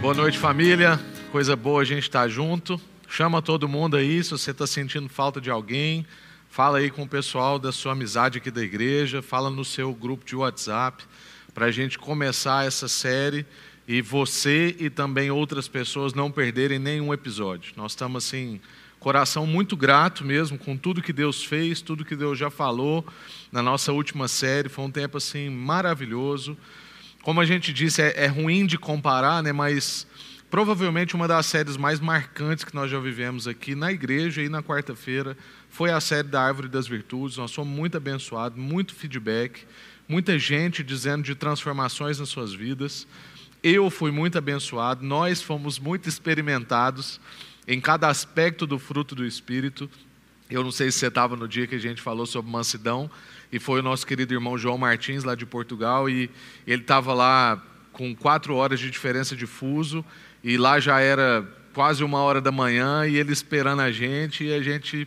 Boa noite, família. Coisa boa a gente estar junto. Chama todo mundo aí, se você está sentindo falta de alguém, fala aí com o pessoal da sua amizade aqui da igreja, fala no seu grupo de WhatsApp, para a gente começar essa série e você e também outras pessoas não perderem nenhum episódio. Nós estamos assim, coração muito grato mesmo com tudo que Deus fez, tudo que Deus já falou na nossa última série. Foi um tempo assim maravilhoso. Como a gente disse, é, é ruim de comparar, né? Mas provavelmente uma das séries mais marcantes que nós já vivemos aqui na igreja e na quarta-feira foi a série da Árvore das Virtudes. Nós somos muito abençoados, muito feedback, muita gente dizendo de transformações nas suas vidas. Eu fui muito abençoado, nós fomos muito experimentados em cada aspecto do fruto do Espírito. Eu não sei se você estava no dia que a gente falou sobre mansidão, e foi o nosso querido irmão João Martins, lá de Portugal, e ele estava lá com quatro horas de diferença de fuso, e lá já era quase uma hora da manhã, e ele esperando a gente, e a gente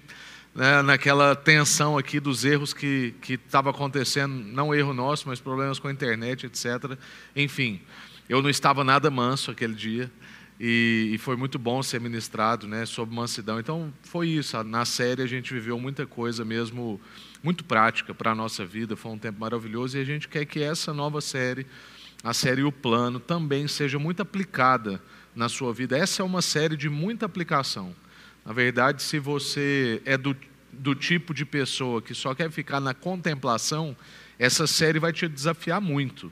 né, naquela tensão aqui dos erros que estava acontecendo, não erro nosso, mas problemas com a internet, etc. Enfim, eu não estava nada manso aquele dia e, e, foi muito bom ser ministrado né, sobre mansidão. Então foi isso. Na série a gente viveu muita coisa mesmo, muito prática para a nossa vida. Foi um tempo maravilhoso e a gente quer que essa nova série, a série O Plano, também seja muito aplicada na sua vida. Essa é uma série de muita aplicação. Na verdade, se você é do, do tipo de pessoa que só quer ficar na contemplação, essa série vai te desafiar muito.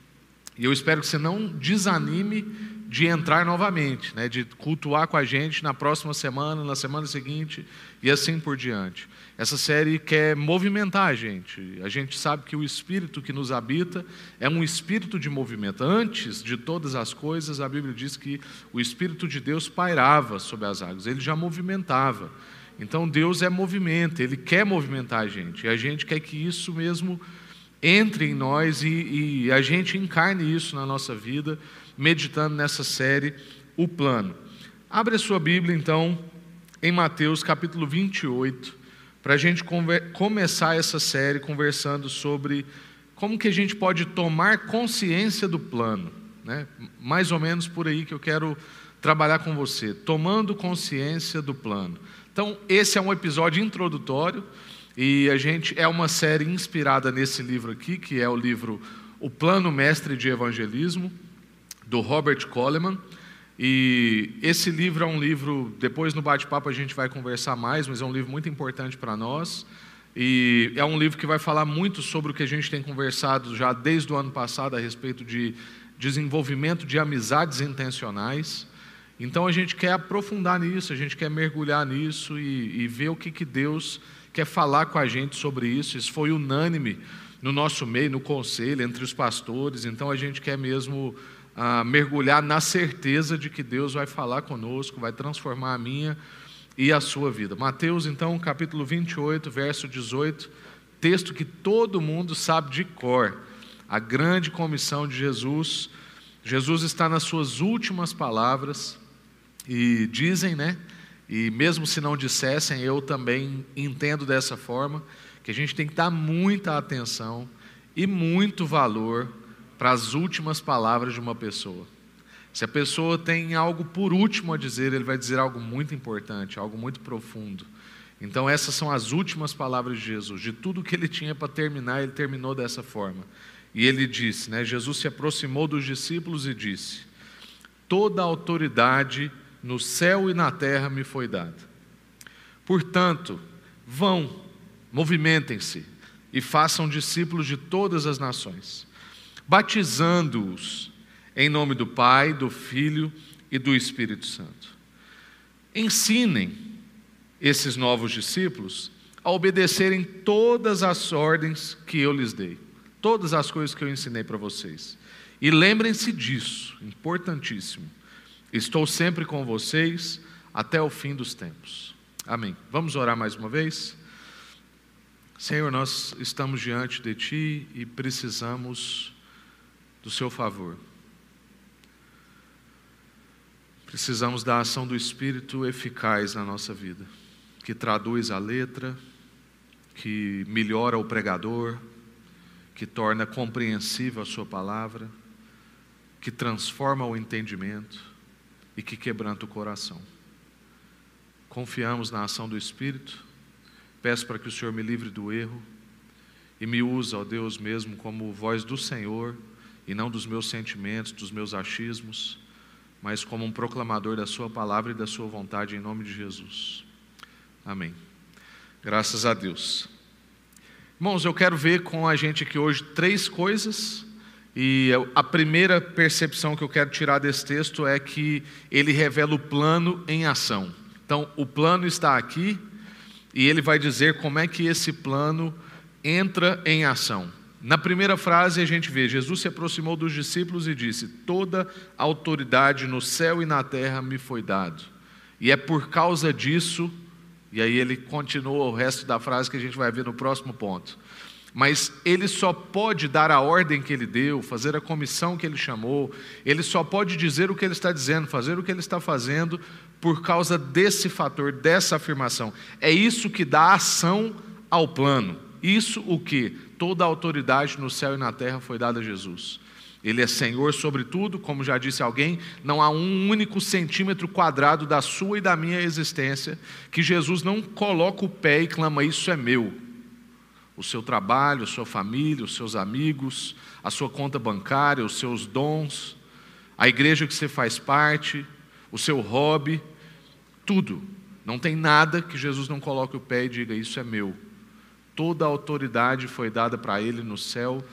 E eu espero que você não desanime de entrar novamente, né, de cultuar com a gente na próxima semana, na semana seguinte e assim por diante. Essa série quer movimentar a gente. A gente sabe que o espírito que nos habita é um espírito de movimento. Antes de todas as coisas, a Bíblia diz que o espírito de Deus pairava sobre as águas, ele já movimentava. Então Deus é movimento, ele quer movimentar a gente. E a gente quer que isso mesmo entre em nós e, e a gente encarne isso na nossa vida, meditando nessa série, o plano. Abre a sua Bíblia, então, em Mateus capítulo 28, para a gente começar essa série conversando sobre como que a gente pode tomar consciência do plano. Né? Mais ou menos por aí que eu quero trabalhar com você, tomando consciência do plano. Então, esse é um episódio introdutório. E a gente é uma série inspirada nesse livro aqui, que é o livro O Plano Mestre de Evangelismo, do Robert Coleman. E esse livro é um livro, depois no bate-papo a gente vai conversar mais, mas é um livro muito importante para nós. E é um livro que vai falar muito sobre o que a gente tem conversado já desde o ano passado a respeito de desenvolvimento de amizades intencionais. Então a gente quer aprofundar nisso, a gente quer mergulhar nisso e, e ver o que, que Deus quer falar com a gente sobre isso. Isso foi unânime no nosso meio, no conselho, entre os pastores. Então a gente quer mesmo ah, mergulhar na certeza de que Deus vai falar conosco, vai transformar a minha e a sua vida. Mateus, então, capítulo 28, verso 18, texto que todo mundo sabe de cor. A grande comissão de Jesus. Jesus está nas suas últimas palavras e dizem, né? E mesmo se não dissessem, eu também entendo dessa forma, que a gente tem que dar muita atenção e muito valor para as últimas palavras de uma pessoa. Se a pessoa tem algo por último a dizer, ele vai dizer algo muito importante, algo muito profundo. Então, essas são as últimas palavras de Jesus. De tudo que ele tinha para terminar, ele terminou dessa forma. E ele disse: né, Jesus se aproximou dos discípulos e disse: Toda autoridade no céu e na terra me foi dada. Portanto, vão, movimentem-se e façam discípulos de todas as nações, batizando-os em nome do Pai, do Filho e do Espírito Santo. Ensinem esses novos discípulos a obedecerem todas as ordens que eu lhes dei, todas as coisas que eu ensinei para vocês. E lembrem-se disso, importantíssimo Estou sempre com vocês até o fim dos tempos. Amém. Vamos orar mais uma vez? Senhor, nós estamos diante de Ti e precisamos do Seu favor. Precisamos da ação do Espírito eficaz na nossa vida, que traduz a letra, que melhora o pregador, que torna compreensível a Sua palavra, que transforma o entendimento e que quebranta o coração. Confiamos na ação do Espírito. Peço para que o Senhor me livre do erro e me use, ó Deus, mesmo como voz do Senhor e não dos meus sentimentos, dos meus achismos, mas como um proclamador da Sua palavra e da Sua vontade, em nome de Jesus. Amém. Graças a Deus. Irmãos, eu quero ver com a gente aqui hoje três coisas, e a primeira percepção que eu quero tirar desse texto é que ele revela o plano em ação. Então, o plano está aqui, e ele vai dizer como é que esse plano entra em ação. Na primeira frase a gente vê: Jesus se aproximou dos discípulos e disse: Toda autoridade no céu e na terra me foi dado. E é por causa disso, e aí ele continua o resto da frase que a gente vai ver no próximo ponto. Mas ele só pode dar a ordem que ele deu, fazer a comissão que ele chamou, ele só pode dizer o que ele está dizendo, fazer o que ele está fazendo, por causa desse fator, dessa afirmação. É isso que dá ação ao plano. Isso o que? Toda a autoridade no céu e na terra foi dada a Jesus. Ele é Senhor sobre tudo, como já disse alguém, não há um único centímetro quadrado da sua e da minha existência que Jesus não coloca o pé e clama: Isso é meu. O seu trabalho, a sua família, os seus amigos, a sua conta bancária, os seus dons, a igreja que você faz parte, o seu hobby, tudo. Não tem nada que Jesus não coloque o pé e diga: Isso é meu. Toda a autoridade foi dada para ele no céu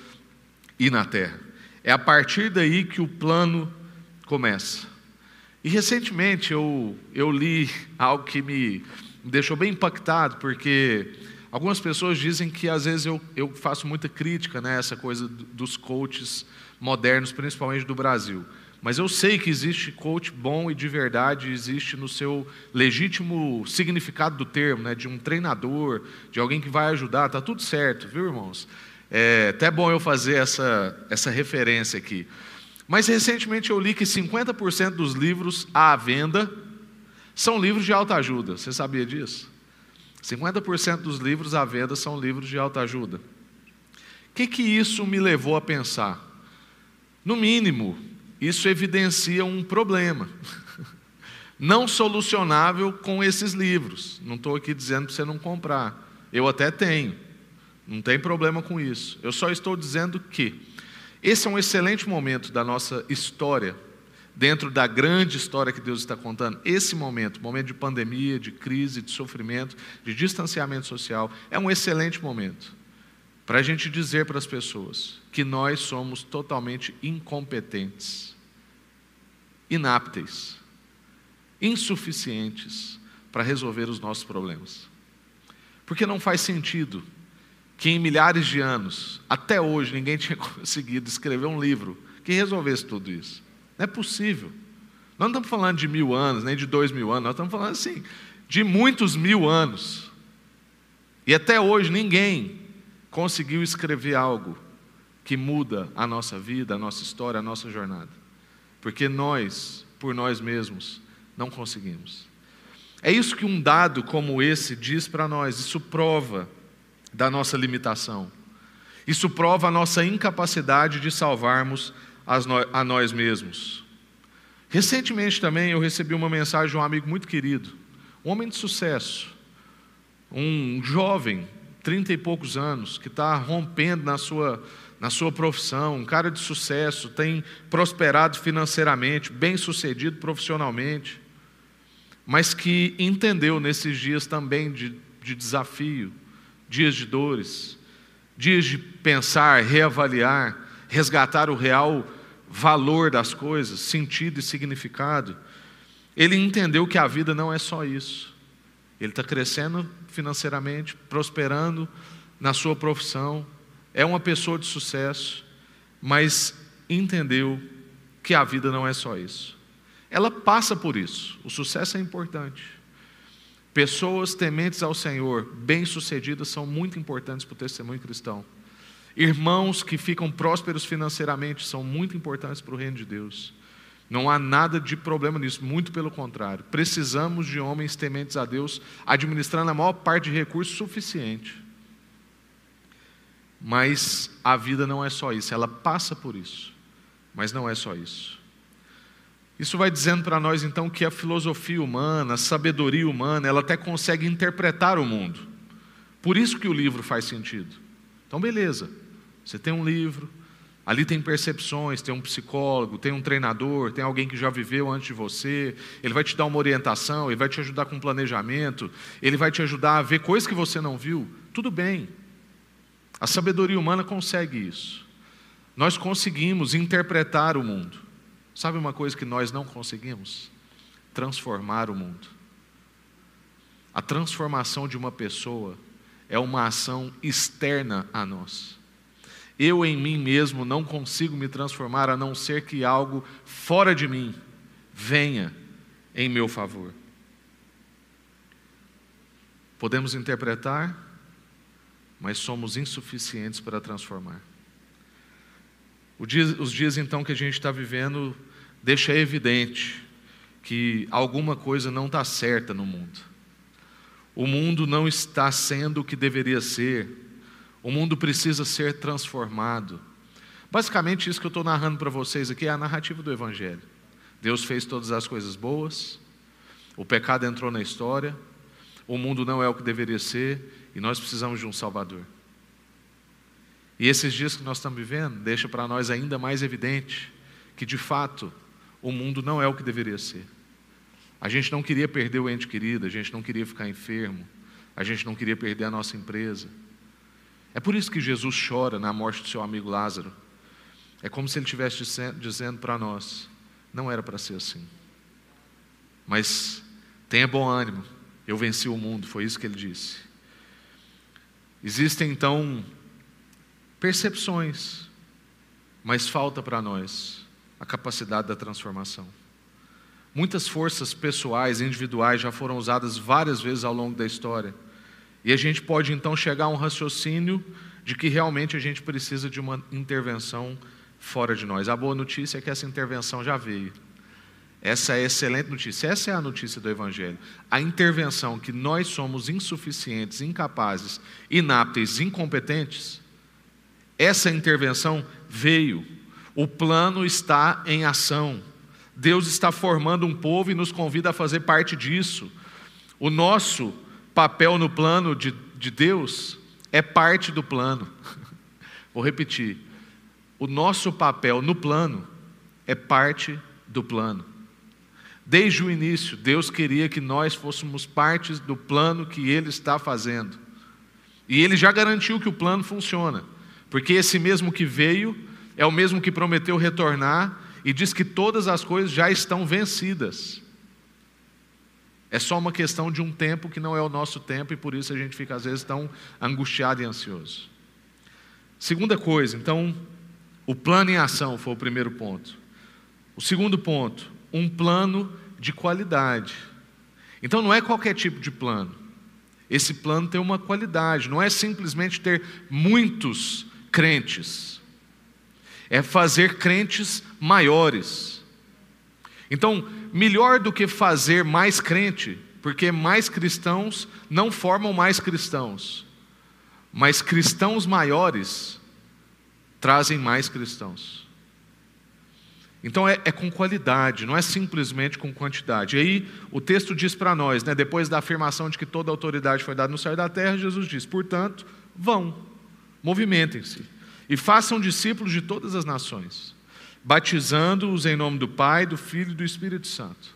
e na terra. É a partir daí que o plano começa. E recentemente eu, eu li algo que me deixou bem impactado, porque algumas pessoas dizem que às vezes eu, eu faço muita crítica, né, essa coisa dos coaches modernos, principalmente do Brasil. Mas eu sei que existe coach bom e de verdade, existe no seu legítimo significado do termo, né, de um treinador, de alguém que vai ajudar, está tudo certo, viu, irmãos? É até bom eu fazer essa, essa referência aqui. Mas recentemente eu li que 50% dos livros à venda são livros de autoajuda. Você sabia disso? 50% dos livros à venda são livros de autoajuda. O que, que isso me levou a pensar? No mínimo, isso evidencia um problema não solucionável com esses livros. Não estou aqui dizendo para você não comprar. Eu até tenho, não tem problema com isso. Eu só estou dizendo que esse é um excelente momento da nossa história, dentro da grande história que Deus está contando. Esse momento, momento de pandemia, de crise, de sofrimento, de distanciamento social, é um excelente momento para a gente dizer para as pessoas que nós somos totalmente incompetentes, inaptes, insuficientes para resolver os nossos problemas. Porque não faz sentido que em milhares de anos, até hoje, ninguém tinha conseguido escrever um livro que resolvesse tudo isso. Não é possível. Nós não estamos falando de mil anos, nem de dois mil anos, nós estamos falando assim, de muitos mil anos. E até hoje ninguém conseguiu escrever algo que muda a nossa vida, a nossa história, a nossa jornada. Porque nós, por nós mesmos, não conseguimos. É isso que um dado como esse diz para nós, isso prova da nossa limitação. Isso prova a nossa incapacidade de salvarmos a nós mesmos. Recentemente também eu recebi uma mensagem de um amigo muito querido, um homem de sucesso, um jovem trinta e poucos anos, que está rompendo na sua, na sua profissão, um cara de sucesso, tem prosperado financeiramente, bem sucedido profissionalmente, mas que entendeu nesses dias também de, de desafio, dias de dores, dias de pensar, reavaliar, resgatar o real valor das coisas, sentido e significado. Ele entendeu que a vida não é só isso. Ele está crescendo financeiramente, prosperando na sua profissão, é uma pessoa de sucesso, mas entendeu que a vida não é só isso. Ela passa por isso, o sucesso é importante. Pessoas tementes ao Senhor, bem-sucedidas, são muito importantes para o testemunho cristão. Irmãos que ficam prósperos financeiramente são muito importantes para o reino de Deus. Não há nada de problema nisso, muito pelo contrário. Precisamos de homens tementes a Deus, administrando a maior parte de recursos suficiente. Mas a vida não é só isso, ela passa por isso, mas não é só isso. Isso vai dizendo para nós então que a filosofia humana, a sabedoria humana, ela até consegue interpretar o mundo. Por isso que o livro faz sentido. Então, beleza. Você tem um livro, ali tem percepções, tem um psicólogo, tem um treinador, tem alguém que já viveu antes de você, ele vai te dar uma orientação, ele vai te ajudar com planejamento, ele vai te ajudar a ver coisas que você não viu. Tudo bem. A sabedoria humana consegue isso. Nós conseguimos interpretar o mundo. Sabe uma coisa que nós não conseguimos? Transformar o mundo. A transformação de uma pessoa é uma ação externa a nós. Eu em mim mesmo não consigo me transformar a não ser que algo fora de mim venha em meu favor. Podemos interpretar, mas somos insuficientes para transformar. Os dias então que a gente está vivendo deixa evidente que alguma coisa não está certa no mundo. O mundo não está sendo o que deveria ser. O mundo precisa ser transformado. Basicamente, isso que eu estou narrando para vocês aqui é a narrativa do Evangelho. Deus fez todas as coisas boas, o pecado entrou na história, o mundo não é o que deveria ser e nós precisamos de um Salvador. E esses dias que nós estamos vivendo deixa para nós ainda mais evidente que, de fato, o mundo não é o que deveria ser. A gente não queria perder o ente querido, a gente não queria ficar enfermo, a gente não queria perder a nossa empresa. É por isso que Jesus chora na morte do seu amigo Lázaro. É como se ele estivesse dizendo para nós: não era para ser assim. Mas tenha bom ânimo, eu venci o mundo, foi isso que ele disse. Existem então percepções, mas falta para nós a capacidade da transformação. Muitas forças pessoais, individuais, já foram usadas várias vezes ao longo da história. E a gente pode então chegar a um raciocínio de que realmente a gente precisa de uma intervenção fora de nós. A boa notícia é que essa intervenção já veio. Essa é a excelente notícia. Essa é a notícia do Evangelho. A intervenção que nós somos insuficientes, incapazes, inaptos, incompetentes, essa intervenção veio o plano está em ação. Deus está formando um povo e nos convida a fazer parte disso. O nosso papel no plano de, de Deus é parte do plano. Vou repetir. O nosso papel no plano é parte do plano. Desde o início, Deus queria que nós fôssemos partes do plano que Ele está fazendo. E Ele já garantiu que o plano funciona, porque esse mesmo que veio é o mesmo que prometeu retornar e diz que todas as coisas já estão vencidas. É só uma questão de um tempo que não é o nosso tempo e por isso a gente fica às vezes tão angustiado e ansioso. Segunda coisa, então, o plano em ação foi o primeiro ponto. O segundo ponto, um plano de qualidade. Então não é qualquer tipo de plano. Esse plano tem uma qualidade, não é simplesmente ter muitos crentes é fazer crentes maiores. Então, melhor do que fazer mais crente, porque mais cristãos não formam mais cristãos, mas cristãos maiores trazem mais cristãos. Então é, é, com qualidade, não é simplesmente com quantidade. E aí o texto diz para nós, né, depois da afirmação de que toda autoridade foi dada no céu e da terra, Jesus diz: portanto, vão, movimentem-se e façam discípulos de todas as nações, batizando-os em nome do Pai, do Filho e do Espírito Santo.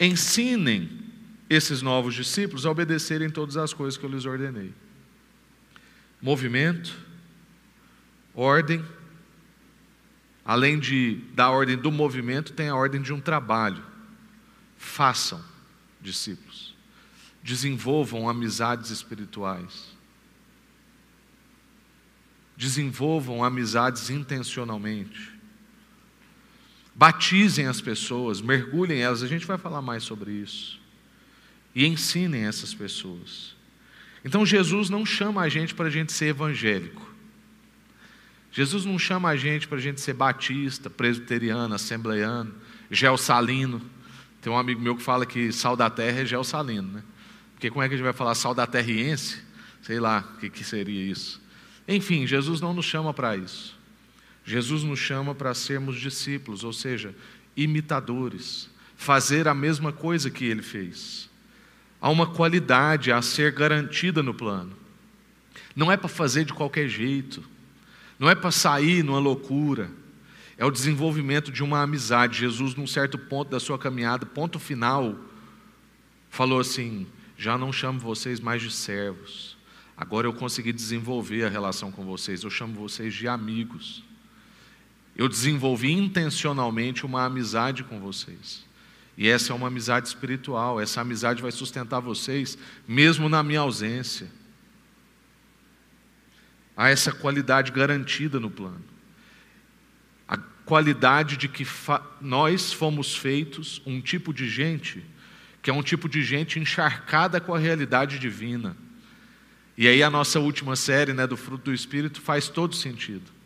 Ensinem esses novos discípulos a obedecerem todas as coisas que eu lhes ordenei. Movimento, ordem, além de da ordem do movimento, tem a ordem de um trabalho. Façam discípulos. Desenvolvam amizades espirituais desenvolvam amizades intencionalmente. Batizem as pessoas, mergulhem elas, a gente vai falar mais sobre isso. E ensinem essas pessoas. Então Jesus não chama a gente para a gente ser evangélico. Jesus não chama a gente para a gente ser batista, presbiteriano, assembleiano, geossalino. Tem um amigo meu que fala que sal da terra é geossalino, né? Porque como é que a gente vai falar sal da terriense? Sei lá o que, que seria isso. Enfim, Jesus não nos chama para isso. Jesus nos chama para sermos discípulos, ou seja, imitadores, fazer a mesma coisa que ele fez. Há uma qualidade a ser garantida no plano. Não é para fazer de qualquer jeito, não é para sair numa loucura, é o desenvolvimento de uma amizade. Jesus, num certo ponto da sua caminhada, ponto final, falou assim: Já não chamo vocês mais de servos, agora eu consegui desenvolver a relação com vocês, eu chamo vocês de amigos. Eu desenvolvi intencionalmente uma amizade com vocês. E essa é uma amizade espiritual, essa amizade vai sustentar vocês, mesmo na minha ausência. Há essa qualidade garantida no plano. A qualidade de que nós fomos feitos um tipo de gente, que é um tipo de gente encharcada com a realidade divina. E aí a nossa última série, né, do fruto do Espírito, faz todo sentido.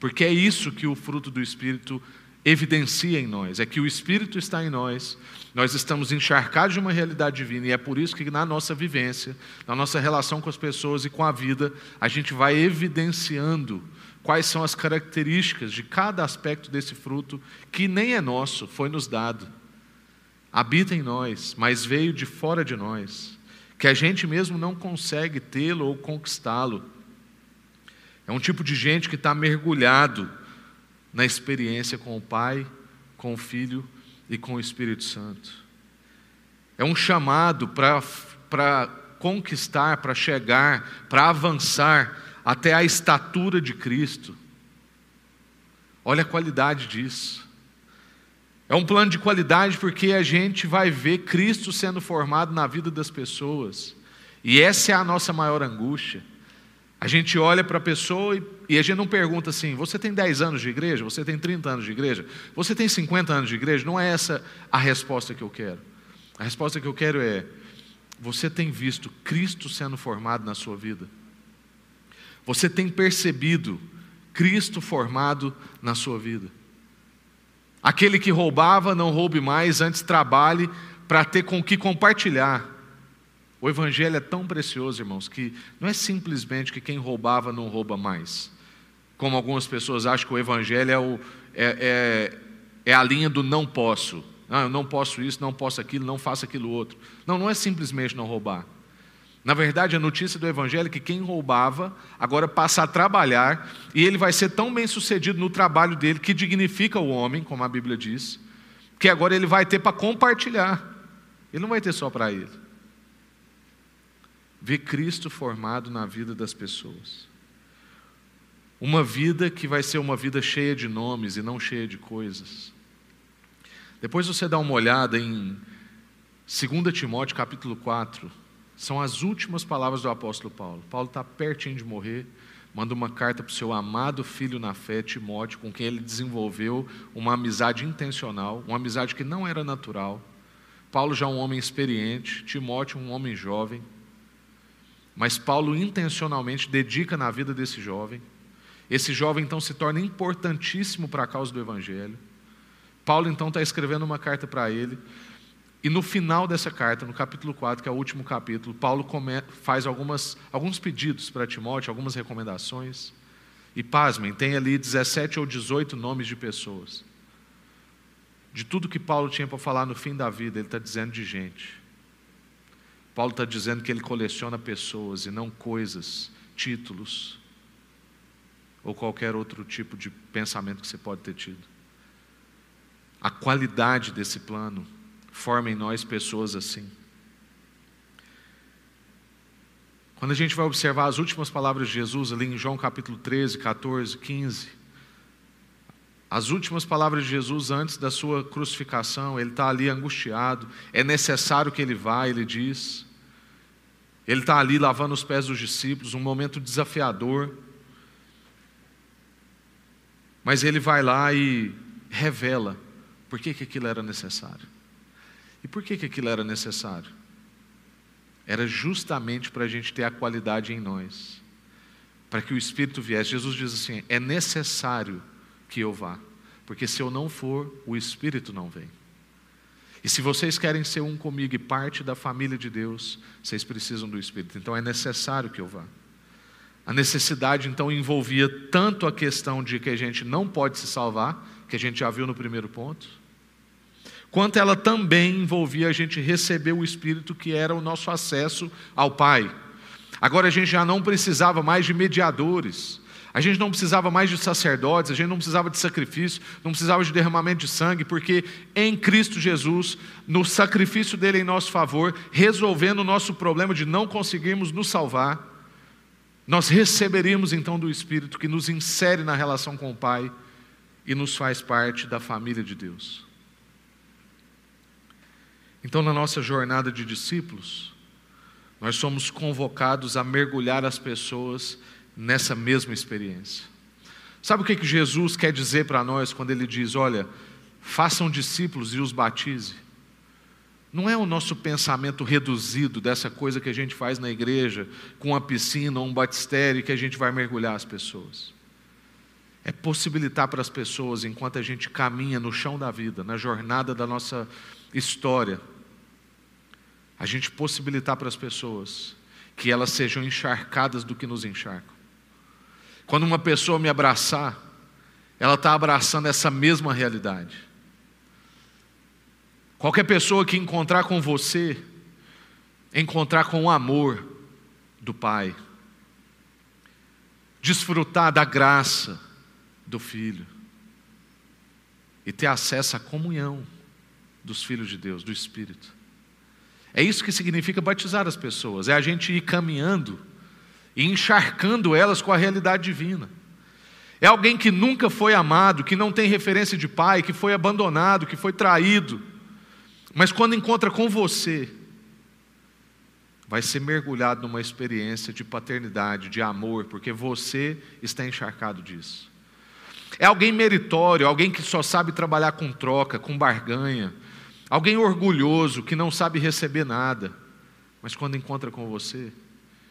Porque é isso que o fruto do Espírito evidencia em nós, é que o Espírito está em nós, nós estamos encharcados de uma realidade divina, e é por isso que na nossa vivência, na nossa relação com as pessoas e com a vida, a gente vai evidenciando quais são as características de cada aspecto desse fruto, que nem é nosso, foi nos dado. Habita em nós, mas veio de fora de nós, que a gente mesmo não consegue tê-lo ou conquistá-lo. É um tipo de gente que está mergulhado na experiência com o Pai, com o Filho e com o Espírito Santo. É um chamado para conquistar, para chegar, para avançar até a estatura de Cristo. Olha a qualidade disso. É um plano de qualidade porque a gente vai ver Cristo sendo formado na vida das pessoas. E essa é a nossa maior angústia. A gente olha para a pessoa e, e, a gente não pergunta assim: você tem 10 anos de igreja? Você tem 30 anos de igreja? Você tem 50 anos de igreja? Não é essa a resposta que eu quero. A resposta que eu quero é: você tem visto Cristo sendo formado na sua vida? Você tem percebido Cristo formado na sua vida? Aquele que roubava, não roube mais, antes trabalhe para ter com que compartilhar. O Evangelho é tão precioso, irmãos, que não é simplesmente que quem roubava não rouba mais. Como algumas pessoas acham que o Evangelho é, o, é, é, é a linha do não posso. Ah, eu não posso isso, não posso aquilo, não faço aquilo outro. Não, não é simplesmente não roubar. Na verdade, a notícia do Evangelho é que quem roubava agora passa a trabalhar e ele vai ser tão bem sucedido no trabalho dele, que dignifica o homem, como a Bíblia diz, que agora ele vai ter para compartilhar. Ele não vai ter só para ele ver Cristo formado na vida das pessoas. Uma vida que vai ser uma vida cheia de nomes e não cheia de coisas. Depois você dá uma olhada em 2 Timóteo capítulo 4, são as últimas palavras do apóstolo Paulo. Paulo está pertinho de morrer, manda uma carta para o seu amado filho na fé, Timóteo, com quem ele desenvolveu uma amizade intencional, uma amizade que não era natural. Paulo já é um homem experiente, Timóteo um homem jovem. Mas Paulo intencionalmente dedica na vida desse jovem. Esse jovem então se torna importantíssimo para a causa do Evangelho. Paulo então está escrevendo uma carta para ele. E no final dessa carta, no capítulo 4, que é o último capítulo, Paulo come, faz algumas, alguns pedidos para Timóteo, algumas recomendações. E pasmem, tem ali 17 ou 18 nomes de pessoas. De tudo que Paulo tinha para falar no fim da vida, ele está dizendo de gente. Paulo está dizendo que ele coleciona pessoas e não coisas, títulos ou qualquer outro tipo de pensamento que você pode ter tido. A qualidade desse plano forma em nós pessoas assim. Quando a gente vai observar as últimas palavras de Jesus ali em João capítulo 13, 14, 15, as últimas palavras de Jesus antes da sua crucificação, ele está ali angustiado, é necessário que ele vá, ele diz. Ele está ali lavando os pés dos discípulos, um momento desafiador. Mas ele vai lá e revela por que, que aquilo era necessário. E por que, que aquilo era necessário? Era justamente para a gente ter a qualidade em nós, para que o Espírito viesse. Jesus diz assim: é necessário que eu vá, porque se eu não for, o Espírito não vem. E se vocês querem ser um comigo e parte da família de Deus, vocês precisam do Espírito. Então é necessário que eu vá. A necessidade então envolvia tanto a questão de que a gente não pode se salvar, que a gente já viu no primeiro ponto, quanto ela também envolvia a gente receber o Espírito, que era o nosso acesso ao Pai. Agora a gente já não precisava mais de mediadores, a gente não precisava mais de sacerdotes, a gente não precisava de sacrifício, não precisava de derramamento de sangue, porque em Cristo Jesus, no sacrifício dele em nosso favor, resolvendo o nosso problema de não conseguirmos nos salvar, nós receberíamos então do Espírito que nos insere na relação com o Pai e nos faz parte da família de Deus. Então, na nossa jornada de discípulos, nós somos convocados a mergulhar as pessoas nessa mesma experiência. Sabe o que, que Jesus quer dizer para nós quando ele diz: olha, façam discípulos e os batize? Não é o nosso pensamento reduzido dessa coisa que a gente faz na igreja, com uma piscina ou um batistério que a gente vai mergulhar as pessoas. É possibilitar para as pessoas, enquanto a gente caminha no chão da vida, na jornada da nossa história, a gente possibilitar para as pessoas que elas sejam encharcadas do que nos encharcam. Quando uma pessoa me abraçar, ela está abraçando essa mesma realidade. Qualquer pessoa que encontrar com você, encontrar com o amor do Pai, desfrutar da graça do Filho e ter acesso à comunhão dos filhos de Deus, do Espírito. É isso que significa batizar as pessoas, é a gente ir caminhando e encharcando elas com a realidade divina. É alguém que nunca foi amado, que não tem referência de pai, que foi abandonado, que foi traído, mas quando encontra com você, vai ser mergulhado numa experiência de paternidade, de amor, porque você está encharcado disso. É alguém meritório, alguém que só sabe trabalhar com troca, com barganha, Alguém orgulhoso que não sabe receber nada, mas quando encontra com você,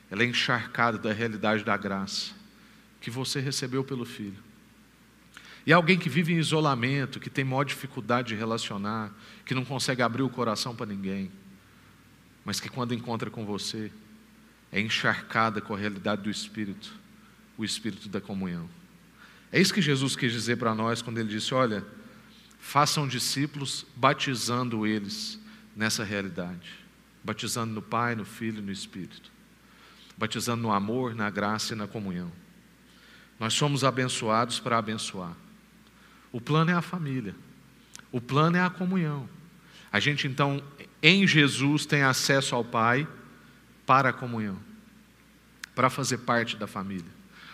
ela é encharcada da realidade da graça que você recebeu pelo Filho. E alguém que vive em isolamento, que tem maior dificuldade de relacionar, que não consegue abrir o coração para ninguém, mas que quando encontra com você, é encharcada com a realidade do Espírito, o Espírito da comunhão. É isso que Jesus quis dizer para nós quando ele disse: Olha, Façam discípulos, batizando eles nessa realidade. Batizando no Pai, no Filho e no Espírito. Batizando no amor, na graça e na comunhão. Nós somos abençoados para abençoar. O plano é a família. O plano é a comunhão. A gente então, em Jesus, tem acesso ao Pai para a comunhão, para fazer parte da família,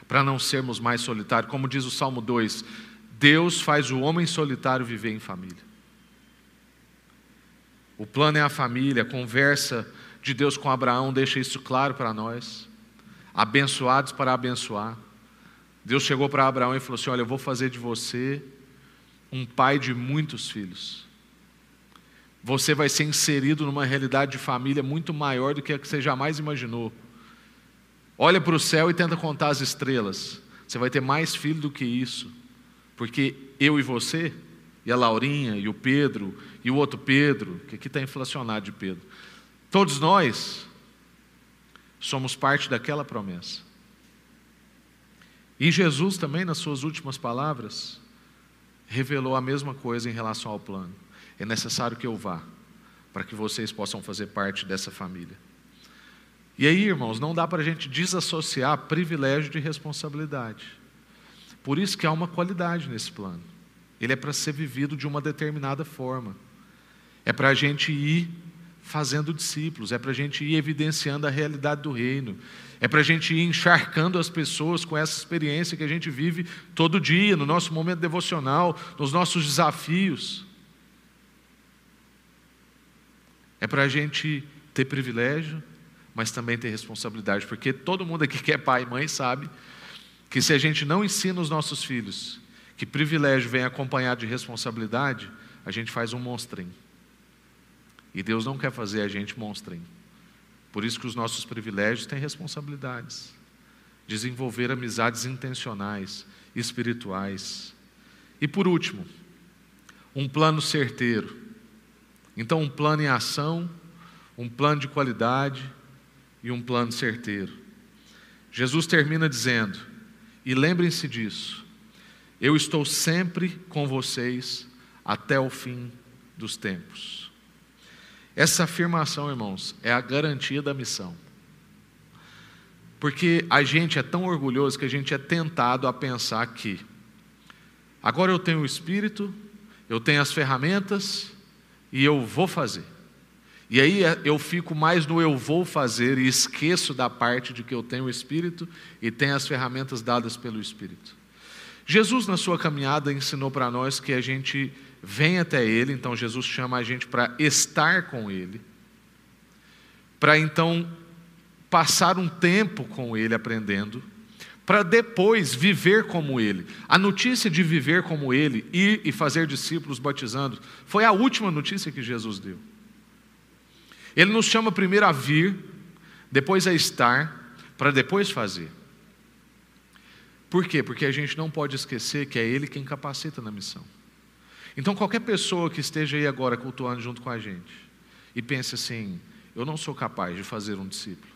para não sermos mais solitários. Como diz o Salmo 2: Deus faz o homem solitário viver em família. O plano é a família, conversa de Deus com Abraão deixa isso claro para nós. Abençoados para abençoar. Deus chegou para Abraão e falou assim: Olha, eu vou fazer de você um pai de muitos filhos. Você vai ser inserido numa realidade de família muito maior do que a que você jamais imaginou. Olha para o céu e tenta contar as estrelas. Você vai ter mais filho do que isso. Porque eu e você, e a Laurinha, e o Pedro, e o outro Pedro, que aqui está inflacionado de Pedro, todos nós somos parte daquela promessa. E Jesus também, nas suas últimas palavras, revelou a mesma coisa em relação ao plano. É necessário que eu vá, para que vocês possam fazer parte dessa família. E aí, irmãos, não dá para a gente desassociar privilégio de responsabilidade. Por isso que há uma qualidade nesse plano. Ele é para ser vivido de uma determinada forma. É para a gente ir fazendo discípulos, é para a gente ir evidenciando a realidade do reino, é para a gente ir encharcando as pessoas com essa experiência que a gente vive todo dia, no nosso momento devocional, nos nossos desafios. É para a gente ter privilégio, mas também ter responsabilidade, porque todo mundo aqui que é pai e mãe sabe que se a gente não ensina os nossos filhos que privilégio vem acompanhado de responsabilidade, a gente faz um monstrinho. E Deus não quer fazer a gente monstrinho. Por isso que os nossos privilégios têm responsabilidades. Desenvolver amizades intencionais, espirituais. E por último, um plano certeiro. Então, um plano em ação, um plano de qualidade e um plano certeiro. Jesus termina dizendo: e lembrem-se disso. Eu estou sempre com vocês até o fim dos tempos. Essa afirmação, irmãos, é a garantia da missão. Porque a gente é tão orgulhoso que a gente é tentado a pensar que agora eu tenho o Espírito, eu tenho as ferramentas e eu vou fazer. E aí é, eu fico mais no eu vou fazer e esqueço da parte de que eu tenho o Espírito e tenho as ferramentas dadas pelo Espírito. Jesus, na sua caminhada, ensinou para nós que a gente vem até Ele, então Jesus chama a gente para estar com Ele, para então passar um tempo com Ele aprendendo, para depois viver como Ele. A notícia de viver como Ele, ir e fazer discípulos batizando, foi a última notícia que Jesus deu. Ele nos chama primeiro a vir, depois a estar, para depois fazer. Por quê? Porque a gente não pode esquecer que é Ele quem capacita na missão. Então, qualquer pessoa que esteja aí agora cultuando junto com a gente e pense assim: eu não sou capaz de fazer um discípulo,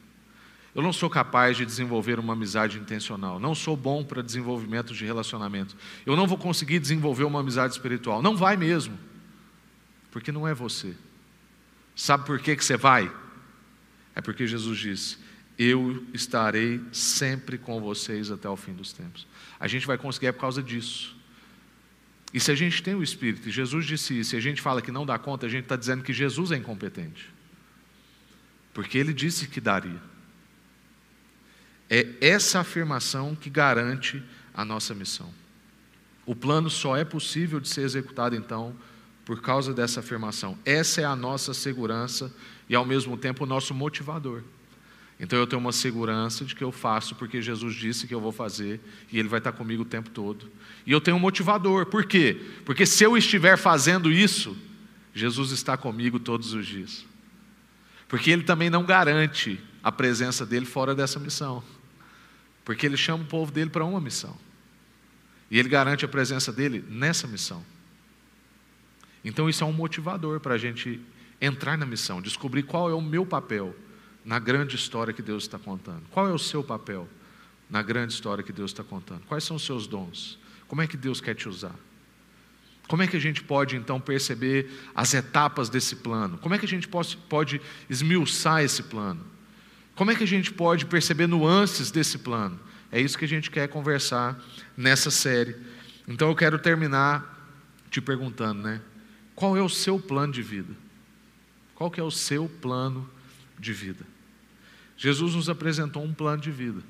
eu não sou capaz de desenvolver uma amizade intencional, não sou bom para desenvolvimento de relacionamento, eu não vou conseguir desenvolver uma amizade espiritual. Não vai mesmo, porque não é você. Sabe por que, que você vai? É porque Jesus disse: Eu estarei sempre com vocês até o fim dos tempos. A gente vai conseguir é por causa disso. E se a gente tem o Espírito, e Jesus disse isso, e a gente fala que não dá conta, a gente está dizendo que Jesus é incompetente. Porque ele disse que daria. É essa afirmação que garante a nossa missão. O plano só é possível de ser executado, então, por causa dessa afirmação. Essa é a nossa segurança e, ao mesmo tempo, o nosso motivador. Então eu tenho uma segurança de que eu faço porque Jesus disse que eu vou fazer e Ele vai estar comigo o tempo todo. E eu tenho um motivador, por quê? Porque se eu estiver fazendo isso, Jesus está comigo todos os dias. Porque Ele também não garante a presença dele fora dessa missão. Porque Ele chama o povo dele para uma missão. E Ele garante a presença dele nessa missão. Então isso é um motivador para a gente entrar na missão, descobrir qual é o meu papel na grande história que Deus está contando? Qual é o seu papel na grande história que Deus está contando? Quais são os seus dons? Como é que Deus quer te usar? Como é que a gente pode então perceber as etapas desse plano? Como é que a gente pode, esmiuçar esse plano? Como é que a gente pode perceber nuances desse plano? É isso que a gente quer conversar nessa série. Então eu quero terminar te perguntando, né? Qual é o seu plano de vida? Qual que é o seu plano de vida. Jesus nos apresentou um plano de vida,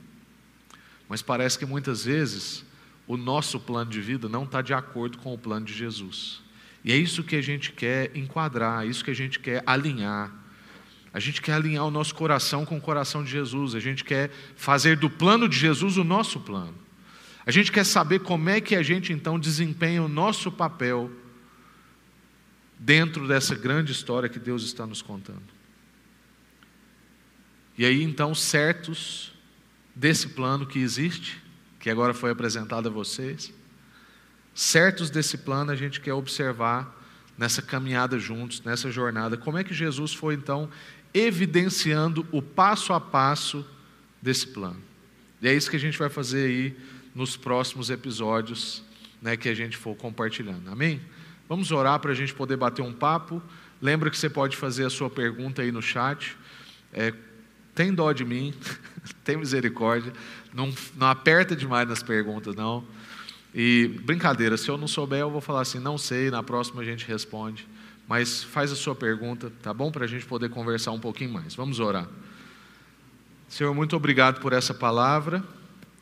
mas parece que muitas vezes o nosso plano de vida não está de acordo com o plano de Jesus. E é isso que a gente quer enquadrar, é isso que a gente quer alinhar. A gente quer alinhar o nosso coração com o coração de Jesus, a gente quer fazer do plano de Jesus o nosso plano. A gente quer saber como é que a gente então desempenha o nosso papel dentro dessa grande história que Deus está nos contando. E aí então, certos desse plano que existe, que agora foi apresentado a vocês, certos desse plano a gente quer observar nessa caminhada juntos, nessa jornada, como é que Jesus foi então evidenciando o passo a passo desse plano. E é isso que a gente vai fazer aí nos próximos episódios né, que a gente for compartilhando. Amém? Vamos orar para a gente poder bater um papo. Lembra que você pode fazer a sua pergunta aí no chat. É, tem dó de mim, tem misericórdia, não, não aperta demais nas perguntas, não. E brincadeira, se eu não souber, eu vou falar assim, não sei, na próxima a gente responde. Mas faz a sua pergunta, tá bom? Para a gente poder conversar um pouquinho mais. Vamos orar. Senhor, muito obrigado por essa palavra.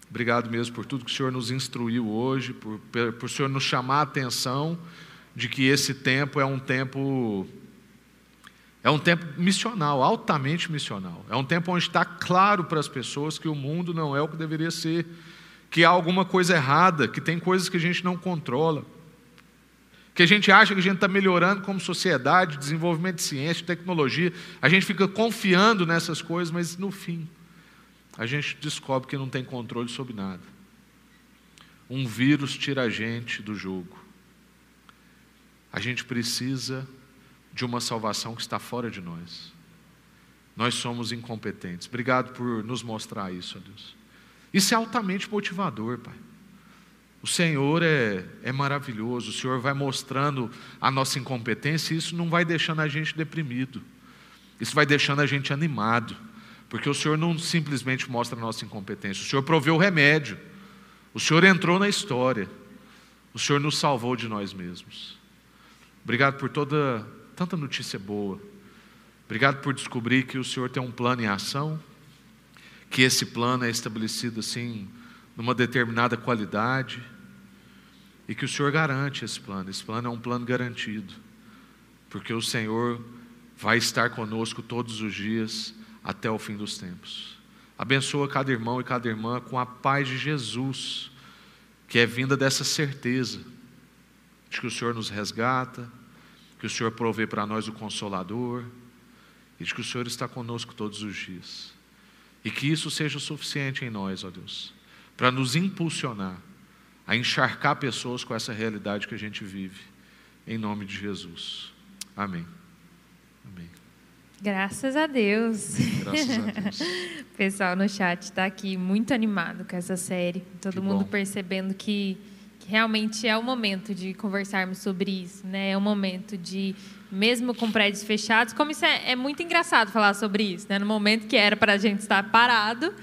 Obrigado mesmo por tudo que o Senhor nos instruiu hoje, por, por o Senhor nos chamar a atenção de que esse tempo é um tempo é um tempo missional, altamente missional. É um tempo onde está claro para as pessoas que o mundo não é o que deveria ser, que há alguma coisa errada, que tem coisas que a gente não controla, que a gente acha que a gente está melhorando como sociedade, desenvolvimento de ciência, tecnologia, a gente fica confiando nessas coisas, mas no fim, a gente descobre que não tem controle sobre nada. Um vírus tira a gente do jogo. A gente precisa de uma salvação que está fora de nós. Nós somos incompetentes. Obrigado por nos mostrar isso, Deus. Isso é altamente motivador, Pai. O Senhor é, é maravilhoso, o Senhor vai mostrando a nossa incompetência e isso não vai deixando a gente deprimido, isso vai deixando a gente animado, porque o Senhor não simplesmente mostra a nossa incompetência, o Senhor proveu o remédio, o Senhor entrou na história, o Senhor nos salvou de nós mesmos. Obrigado por toda tanta notícia boa. Obrigado por descobrir que o Senhor tem um plano em ação, que esse plano é estabelecido assim numa determinada qualidade e que o Senhor garante esse plano. Esse plano é um plano garantido, porque o Senhor vai estar conosco todos os dias até o fim dos tempos. Abençoa cada irmão e cada irmã com a paz de Jesus, que é vinda dessa certeza de que o Senhor nos resgata, que o Senhor provê para nós o consolador e de que o Senhor está conosco todos os dias. E que isso seja suficiente em nós, ó Deus, para nos impulsionar a encharcar pessoas com essa realidade que a gente vive. Em nome de Jesus. Amém. Amém. Graças a Deus. Graças a Deus. o pessoal no chat está aqui muito animado com essa série. Todo Que mundo bom. percebendo que realmente é o momento de conversarmos sobre isso, né? É o momento de, mesmo com prédios fechados, como isso é, é muito engraçado falar sobre isso, né? No momento que era para a gente estar parado,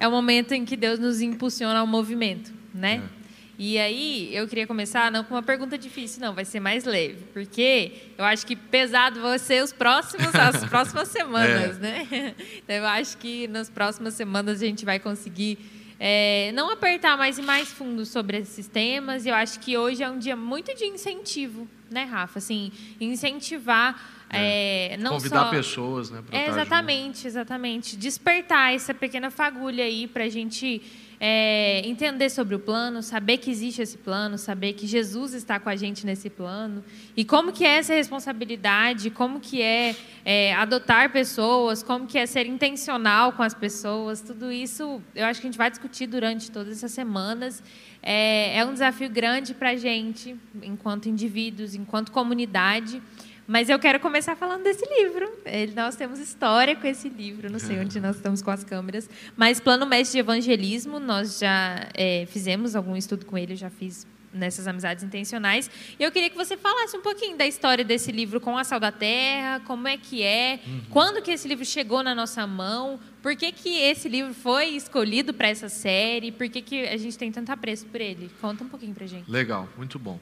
é o momento em que Deus nos impulsiona ao movimento, né? É. E aí, eu queria começar não com uma pergunta difícil, não, vai ser mais leve, porque eu acho que pesado vão ser os próximos, as próximas semanas, né? Então, eu acho que nas próximas semanas a gente vai conseguir é, não apertar mais e mais fundo sobre esses temas. E eu acho que hoje é um dia muito de incentivo, né, Rafa? Assim, incentivar. é, não Convidar só... pessoas, né? pra É, estar junto. exatamente, exatamente. Despertar essa pequena fagulha aí para a gente é, entender sobre o plano, saber que existe esse plano, saber que Jesus está com a gente nesse plano e como que é essa responsabilidade, como que é, é, adotar pessoas, como que é ser intencional com as pessoas, tudo isso eu acho que a gente vai discutir durante todas essas semanas. É, é um desafio grande para a gente, enquanto indivíduos, enquanto comunidade. Mas eu quero começar falando desse livro. Nós temos história com esse livro, não sei onde nós estamos com as câmeras. Mas Plano Mestre de Evangelismo, nós já é, fizemos algum estudo com ele, eu já fiz nessas amizades intencionais. E eu queria que você falasse um pouquinho da história desse livro com a Sal da Terra, como é que é, quando que esse livro chegou na nossa mão, por que, que esse livro foi escolhido para essa série, por que, que a gente tem tanto apreço por ele. Conta um pouquinho para gente. Legal, muito bom.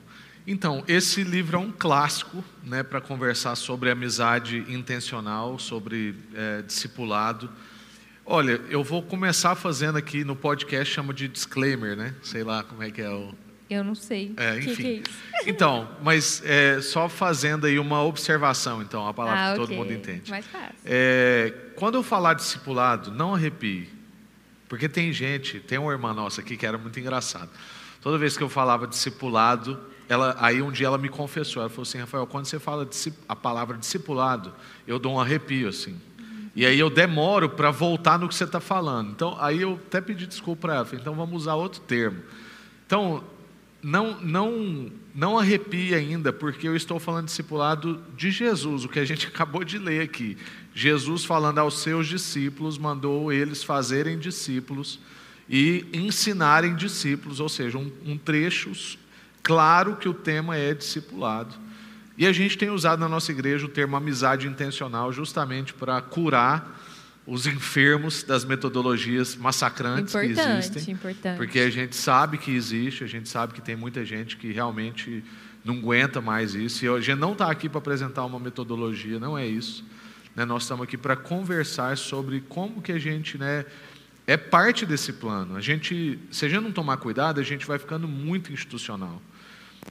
Então, esse livro é um clássico né, para conversar sobre amizade intencional, sobre é, discipulado. Olha, eu vou começar fazendo aqui no podcast, chama de disclaimer, né? Sei lá como é que é o. Eu não sei. É, O que, enfim. que é isso? Então, mas é, só fazendo aí uma observação, então, a palavra ah, que todo ok. mundo entende. Mais fácil. É, quando eu falar discipulado, não arrepie. Porque tem gente, tem uma irmã nossa aqui que era muito engraçada. Toda vez que eu falava discipulado, ela, aí um dia ela me confessou, ela falou assim, Rafael, quando você fala a palavra discipulado, eu dou um arrepio assim. E aí eu demoro para voltar no que você está falando. Então, aí eu até pedi desculpa para ela, falei, então vamos usar outro termo. Então, não, não, não arrepie ainda, porque eu estou falando discipulado de Jesus, o que a gente acabou de ler aqui. Jesus falando aos seus discípulos, mandou eles fazerem discípulos e ensinarem discípulos, ou seja, um, um trecho claro que o tema é discipulado. E a gente tem usado na nossa igreja o termo amizade intencional justamente para curar os enfermos das metodologias massacrantes que Importante, existem. importante. Porque a gente sabe que existe, a gente sabe que tem muita gente que realmente não aguenta mais isso. E a gente não está aqui para apresentar uma metodologia, não é isso. Né? Nós estamos aqui para conversar sobre como que a gente né, é parte desse plano. A gente, se a gente não tomar cuidado, a gente vai ficando muito institucional.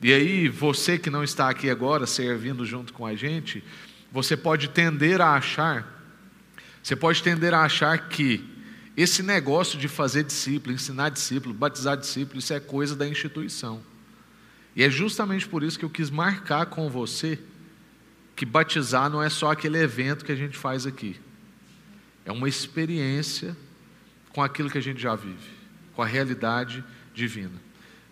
E aí, você que não está aqui agora, servindo junto com a gente, você pode tender a achar você pode tender a achar que esse negócio de fazer discípulo, ensinar discípulo, batizar discípulo, isso é coisa da instituição. E é justamente por isso que eu quis marcar com você que batizar não é só aquele evento que a gente faz aqui. É uma experiência com aquilo que a gente já vive, com a realidade divina.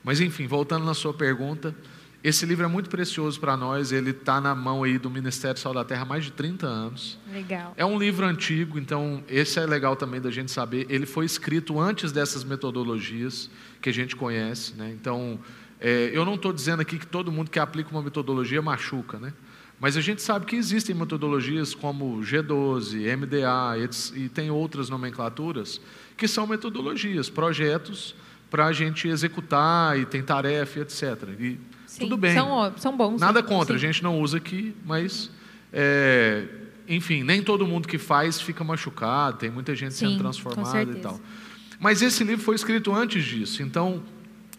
Mas enfim, voltando na sua pergunta, Esse livro é muito precioso para nós, ele está na mão aí do Ministério Sal da Terra há mais de 30 anos. Legal. É um livro antigo, então esse é legal também da gente saber. Ele foi escrito antes dessas metodologias que a gente conhece, né? Então, é, eu não estou dizendo aqui que todo mundo que aplica uma metodologia machuca, né? Mas a gente sabe que existem metodologias como G12, MDA e tem outras nomenclaturas que são metodologias, projetos para a gente executar e tem tarefa, etc. E Sim, tudo bem. São, são bons. Nada sim. contra, a Sim. gente não usa aqui, mas é, enfim, nem todo mundo que faz fica machucado, tem muita gente Sim, sendo transformada e tal. Mas esse livro foi escrito antes disso, então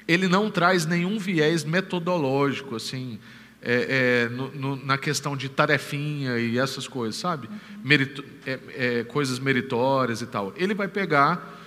ele não traz nenhum viés metodológico, assim, é, é, no- no- na questão de tarefinha e essas coisas, sabe? Merito- é, é, coisas meritórias e tal. Ele vai pegar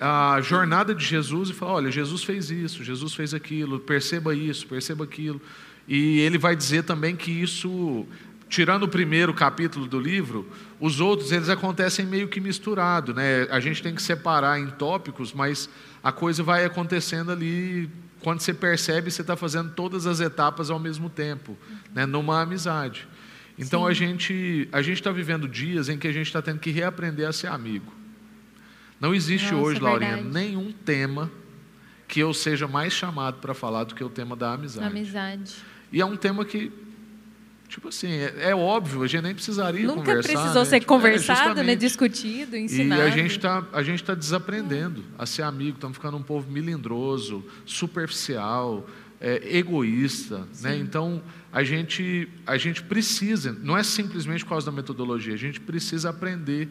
a jornada de Jesus e falar: olha, Jesus fez isso, Jesus fez aquilo, perceba isso, perceba aquilo. E ele vai dizer também que isso, tirando o primeiro capítulo do livro, os outros eles acontecem meio que misturado, né? A gente tem que separar em tópicos, mas a coisa vai acontecendo ali quando você percebe, você está fazendo todas as etapas ao mesmo tempo, né? Numa amizade. Então a gente a gente está vivendo dias em que a gente está tendo que reaprender a ser amigo. Não existe Nossa, hoje, é Laurinha, verdade. nenhum tema que eu seja mais chamado para falar do que o tema da amizade. Amizade. E é um tema que, tipo assim, é, é óbvio, a gente nem precisaria Nunca conversar. precisou né? ser é, conversado, né? justamente. Discutido, ensinado. E a gente está tá desaprendendo a ser amigo, estamos ficando um povo melindroso, superficial, é, egoísta, né? Então a gente a gente precisa, não é simplesmente por causa da metodologia, a gente precisa aprender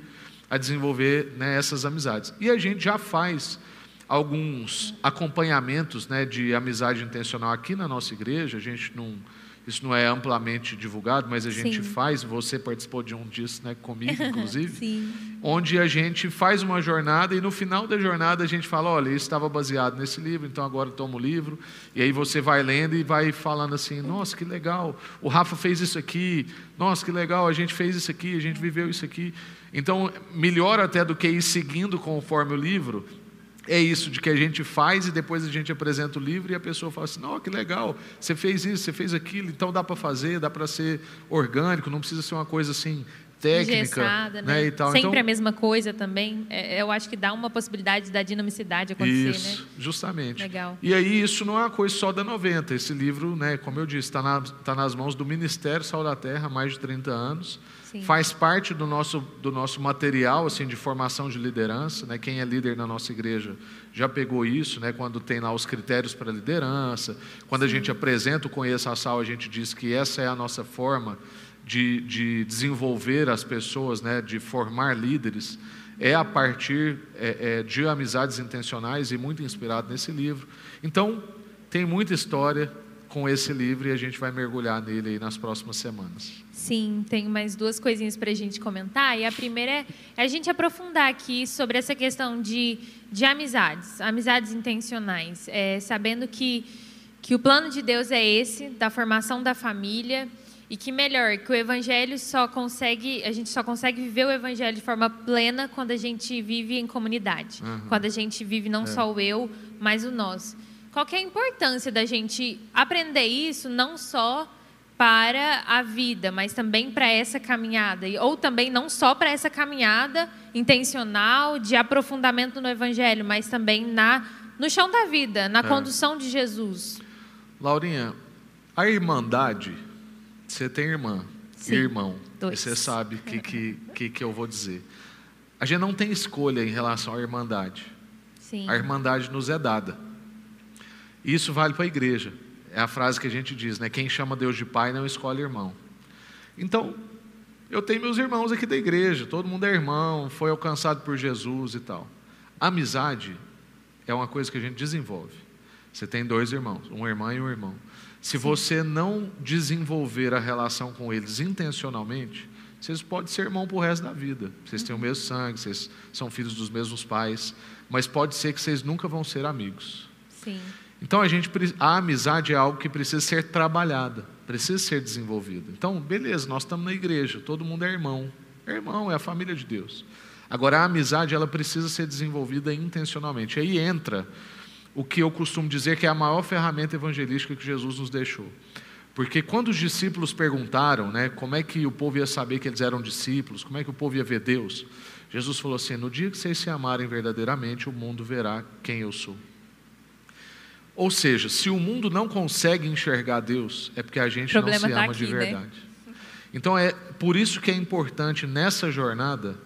a desenvolver né, essas amizades. E a gente já faz alguns acompanhamentos né, de amizade intencional aqui na nossa igreja. A gente não isso não é amplamente divulgado, mas a gente Sim. faz. Você participou de um disso, né, comigo, inclusive onde a gente faz uma jornada e no final da jornada a gente fala, olha, isso estava baseado nesse livro, então agora toma o livro, e aí você vai lendo e vai falando assim, nossa, que legal, o Rafa fez isso aqui, nossa, que legal, a gente fez isso aqui, a gente viveu isso aqui. Então, melhor até do que ir seguindo conforme o livro, é isso de que a gente faz e depois a gente apresenta o livro e a pessoa fala assim, não, que legal, você fez isso, você fez aquilo, então dá para fazer, dá para ser orgânico, não precisa ser uma coisa assim técnica, Engessada, né? e tal. Sempre então, a mesma coisa também. É, eu acho que dá uma possibilidade da dinamicidade acontecer, Isso, né? justamente. Legal. E aí isso não é uma coisa só da 90. Esse livro, né, como eu disse, está na, tá nas mãos do Ministério Sal da Terra há mais de 30 anos. Sim. Faz parte do nosso, do nosso material assim, de formação de liderança. Né? Quem é líder na nossa igreja já pegou isso, né? quando tem lá os critérios para liderança. Quando a gente apresenta o Conheça a Sal, a gente diz que essa é a nossa forma de, de desenvolver as pessoas, né? de formar líderes é a partir é, é, de amizades intencionais e muito inspirado nesse livro. Então, tem muita história com esse livro e a gente vai mergulhar nele aí nas próximas semanas. Sim, tem mais duas coisinhas para a gente comentar. E a primeira é a gente aprofundar aqui sobre essa questão de, de amizades, amizades intencionais, é, sabendo que, que o plano de Deus é esse, da formação da família, e que melhor, que o evangelho só consegue, a gente só consegue viver o evangelho de forma plena quando a gente vive em comunidade, quando a gente vive não só o eu, mas o nós. Qual que é a importância da gente aprender isso não só para a vida, mas também para essa caminhada, ou também não só para essa caminhada intencional de aprofundamento no Evangelho, mas também na no chão da vida, na condução de Jesus. Laurinha, a irmandade, você tem irmã Sim, e irmão, dois. você sabe o que, que, que, que eu vou dizer. A gente não tem escolha em relação à irmandade. Sim. A irmandade nos é dada. Isso vale para a igreja. É a frase que a gente diz, né? Quem chama Deus de pai não escolhe irmão. Então, eu tenho meus irmãos aqui da igreja, todo mundo é irmão, foi alcançado por Jesus e tal. Amizade é uma coisa que a gente desenvolve. Você tem dois irmãos, uma irmã e um irmão. Se você não desenvolver a relação com eles intencionalmente, vocês podem ser irmão para o resto da vida. Vocês têm o mesmo sangue, vocês são filhos dos mesmos pais, mas pode ser que vocês nunca vão ser amigos. Sim. Então a gente a amizade é algo que precisa ser trabalhada, precisa ser desenvolvida. Então, beleza, nós estamos na igreja, todo mundo é irmão. É irmão, é a família de Deus. Agora a amizade ela precisa ser desenvolvida intencionalmente. Aí entra o que eu costumo dizer que é a maior ferramenta evangelística que Jesus nos deixou. Porque quando os discípulos perguntaram, né, como é que o povo ia saber que eles eram discípulos, como é que o povo ia ver Deus, Jesus falou assim: no dia que vocês se amarem verdadeiramente, o mundo verá quem eu sou. Ou seja, se o mundo não consegue enxergar Deus, é porque a gente não se tá ama aqui, de né? verdade. Né? Então é por isso que é importante nessa jornada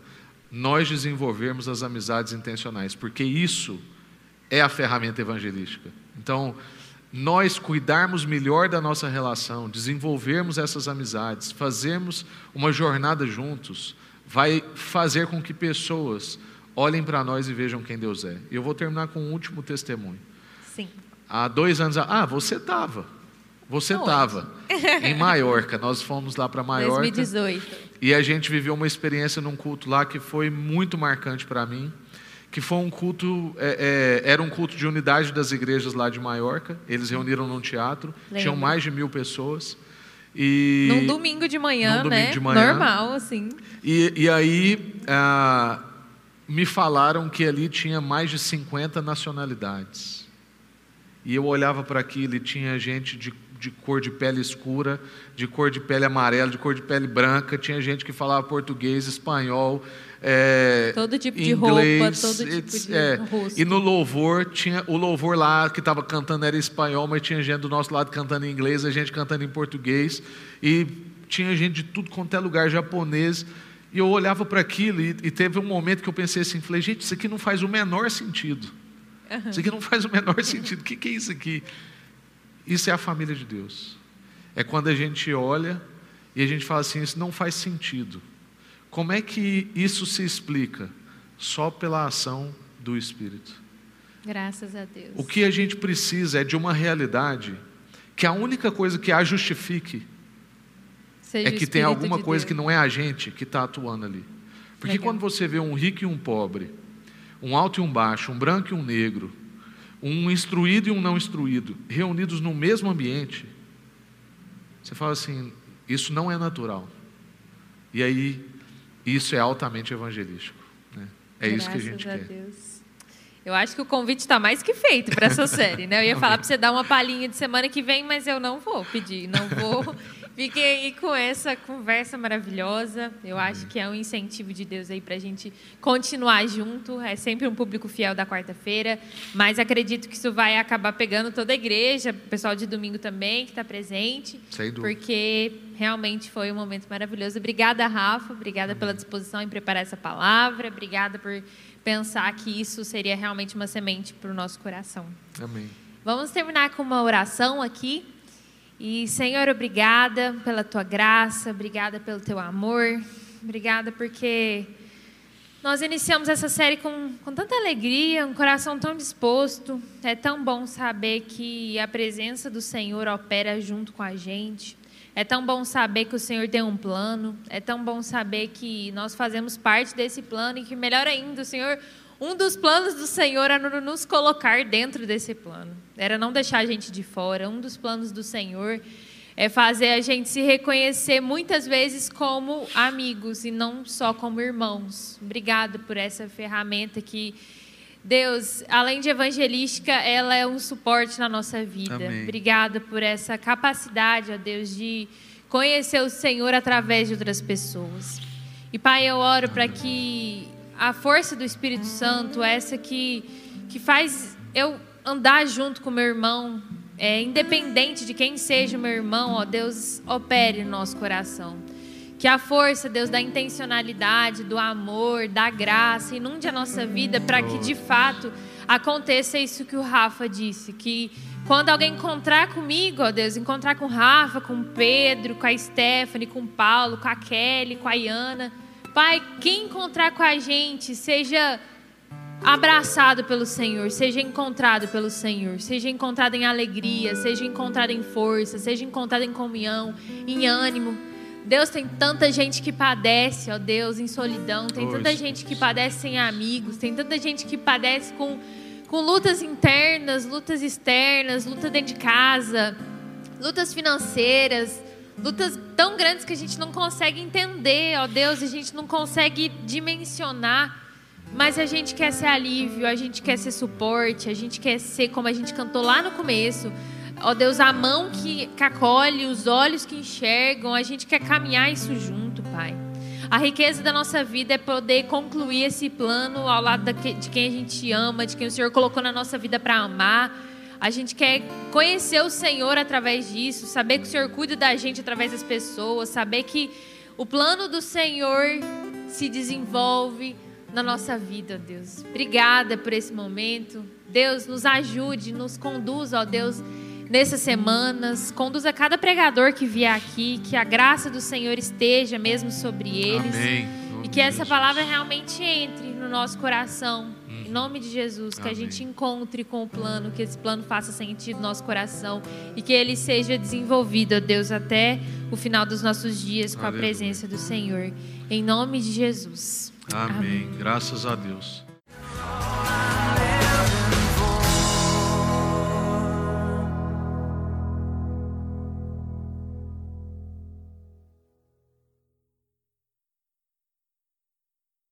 nós desenvolvermos as amizades intencionais, porque isso é a ferramenta evangelística. Então, nós cuidarmos melhor da nossa relação, desenvolvermos essas amizades, fazermos uma jornada juntos, vai fazer com que pessoas olhem para nós e vejam quem Deus é. E eu vou terminar com um último testemunho. Sim. Há dois anos, ah, você estava. Você estava em Maiorca. Nós fomos lá para Maiorca. 2018. E a gente viveu uma experiência num culto lá que foi muito marcante para mim. Que foi um culto, é, é, era um culto de unidade das igrejas lá de Maiorca. Eles reuniram num teatro, Lembra. tinham mais de mil pessoas. E, num domingo de manhã, domingo né? De manhã. Normal, assim. E, e aí ah, me falaram que ali tinha mais de 50 nacionalidades. E eu olhava para aquilo e tinha gente de, de cor de pele escura, de cor de pele amarela, de cor de pele branca, tinha gente que falava português, espanhol, é, todo tipo de inglês, roupa, todo tipo de é, rosto. E no louvor, tinha o louvor lá que estava cantando era espanhol, mas tinha gente do nosso lado cantando em inglês, a gente cantando em português, e tinha gente de tudo quanto é lugar, japonês. E eu olhava para aquilo e, e, teve um momento que eu pensei assim, falei, gente, isso aqui não faz o menor sentido. Uhum. Isso aqui não faz o menor sentido. O que, é isso aqui? Isso é a família de Deus. É quando a gente olha e a gente fala assim, isso não faz sentido. Como é que isso se explica? Só pela ação do Espírito. Graças a Deus. O que a gente precisa é de uma realidade que a única coisa que a justifique Seja é que tem alguma de coisa Deus. que não é a gente que está atuando ali. Porque Legal. quando você vê um rico e um pobre, um alto e um baixo, um branco e um negro, um instruído e um não instruído, reunidos no mesmo ambiente, você fala assim: isso não é natural. E aí isso é altamente evangelístico. Né? É Graças isso que a gente a quer. Deus. Eu acho que o convite está mais que feito para essa série, né? Eu ia falar para você dar uma palhinha de semana que vem, mas eu não vou pedir, não vou Fiquei aí com essa conversa maravilhosa. Eu acho que é um incentivo de Deus aí para a gente continuar junto. É sempre um público fiel da quarta-feira, mas acredito que isso vai acabar pegando toda a igreja, o pessoal de domingo também que está presente. Sem dúvida. Porque realmente foi um momento maravilhoso. Obrigada, Rafa. Obrigada pela disposição em preparar essa palavra. Obrigada por pensar que isso seria realmente uma semente para o nosso coração. Amém. Vamos terminar com uma oração aqui. E, Senhor, obrigada pela tua graça, obrigada pelo teu amor, obrigada porque nós iniciamos essa série com, com tanta alegria, um coração tão disposto. É tão bom saber que a presença do Senhor opera junto com a gente. É tão bom saber que o Senhor tem um plano. É tão bom saber que nós fazemos parte desse plano e que, melhor ainda, o Senhor um dos planos do Senhor era nos colocar dentro desse plano, era não deixar a gente de fora. Um dos planos do Senhor é fazer a gente se reconhecer muitas vezes como amigos e não só como irmãos. Obrigada por essa ferramenta que Deus, além de evangelística, ela é um suporte na nossa vida. Amém. Obrigada por essa capacidade, ó Deus, de conhecer o Senhor através de outras pessoas. E Pai, eu oro para que a força do Espírito Santo, essa que, que faz eu andar junto com meu irmão, é, independente de quem seja o meu irmão, ó, Deus opere no nosso coração. Que a força, Deus, da intencionalidade, do amor, da graça, inunde a nossa vida para que de fato aconteça isso que o Rafa disse, que quando alguém encontrar comigo, ó Deus, encontrar com o Rafa, com o Pedro, com a Stephanie, com o Paulo, com a Kelly, com a Iana, Pai, quem encontrar com a gente, seja abraçado pelo Senhor, seja encontrado pelo Senhor, seja encontrado em alegria, seja encontrado em força, seja encontrado em comunhão, em ânimo. Deus tem tanta gente que padece, ó Deus, em solidão, tem tanta gente que padece sem amigos, tem tanta gente que padece com, com lutas internas, lutas externas, luta dentro de casa, lutas financeiras, lutas tão grandes que a gente não consegue entender, ó Deus, a gente não consegue dimensionar. Mas a gente quer ser alívio, a gente quer ser suporte, a gente quer ser como a gente cantou lá no começo. Ó Deus, a mão que, que acolhe, os olhos que enxergam, a gente quer caminhar isso junto, Pai. A riqueza da nossa vida é poder concluir esse plano ao lado de quem a gente ama, de quem o Senhor colocou na nossa vida para amar. A gente quer conhecer o Senhor através disso, saber que o Senhor cuida da gente através das pessoas, saber que o plano do Senhor se desenvolve na nossa vida, Deus. Obrigada por esse momento. Deus, nos ajude, nos conduza, ó Deus, nessas semanas. Conduza cada pregador que vier aqui, que a graça do Senhor esteja mesmo sobre eles. Amém. E que essa palavra realmente entre no nosso coração. Em nome de Jesus, que Amém. a gente encontre com o plano, que esse plano faça sentido no nosso coração e que ele seja desenvolvido, ó Deus, até o final dos nossos dias com Aleluia. a presença do Senhor. Em nome de Jesus. Amém. Graças a Deus.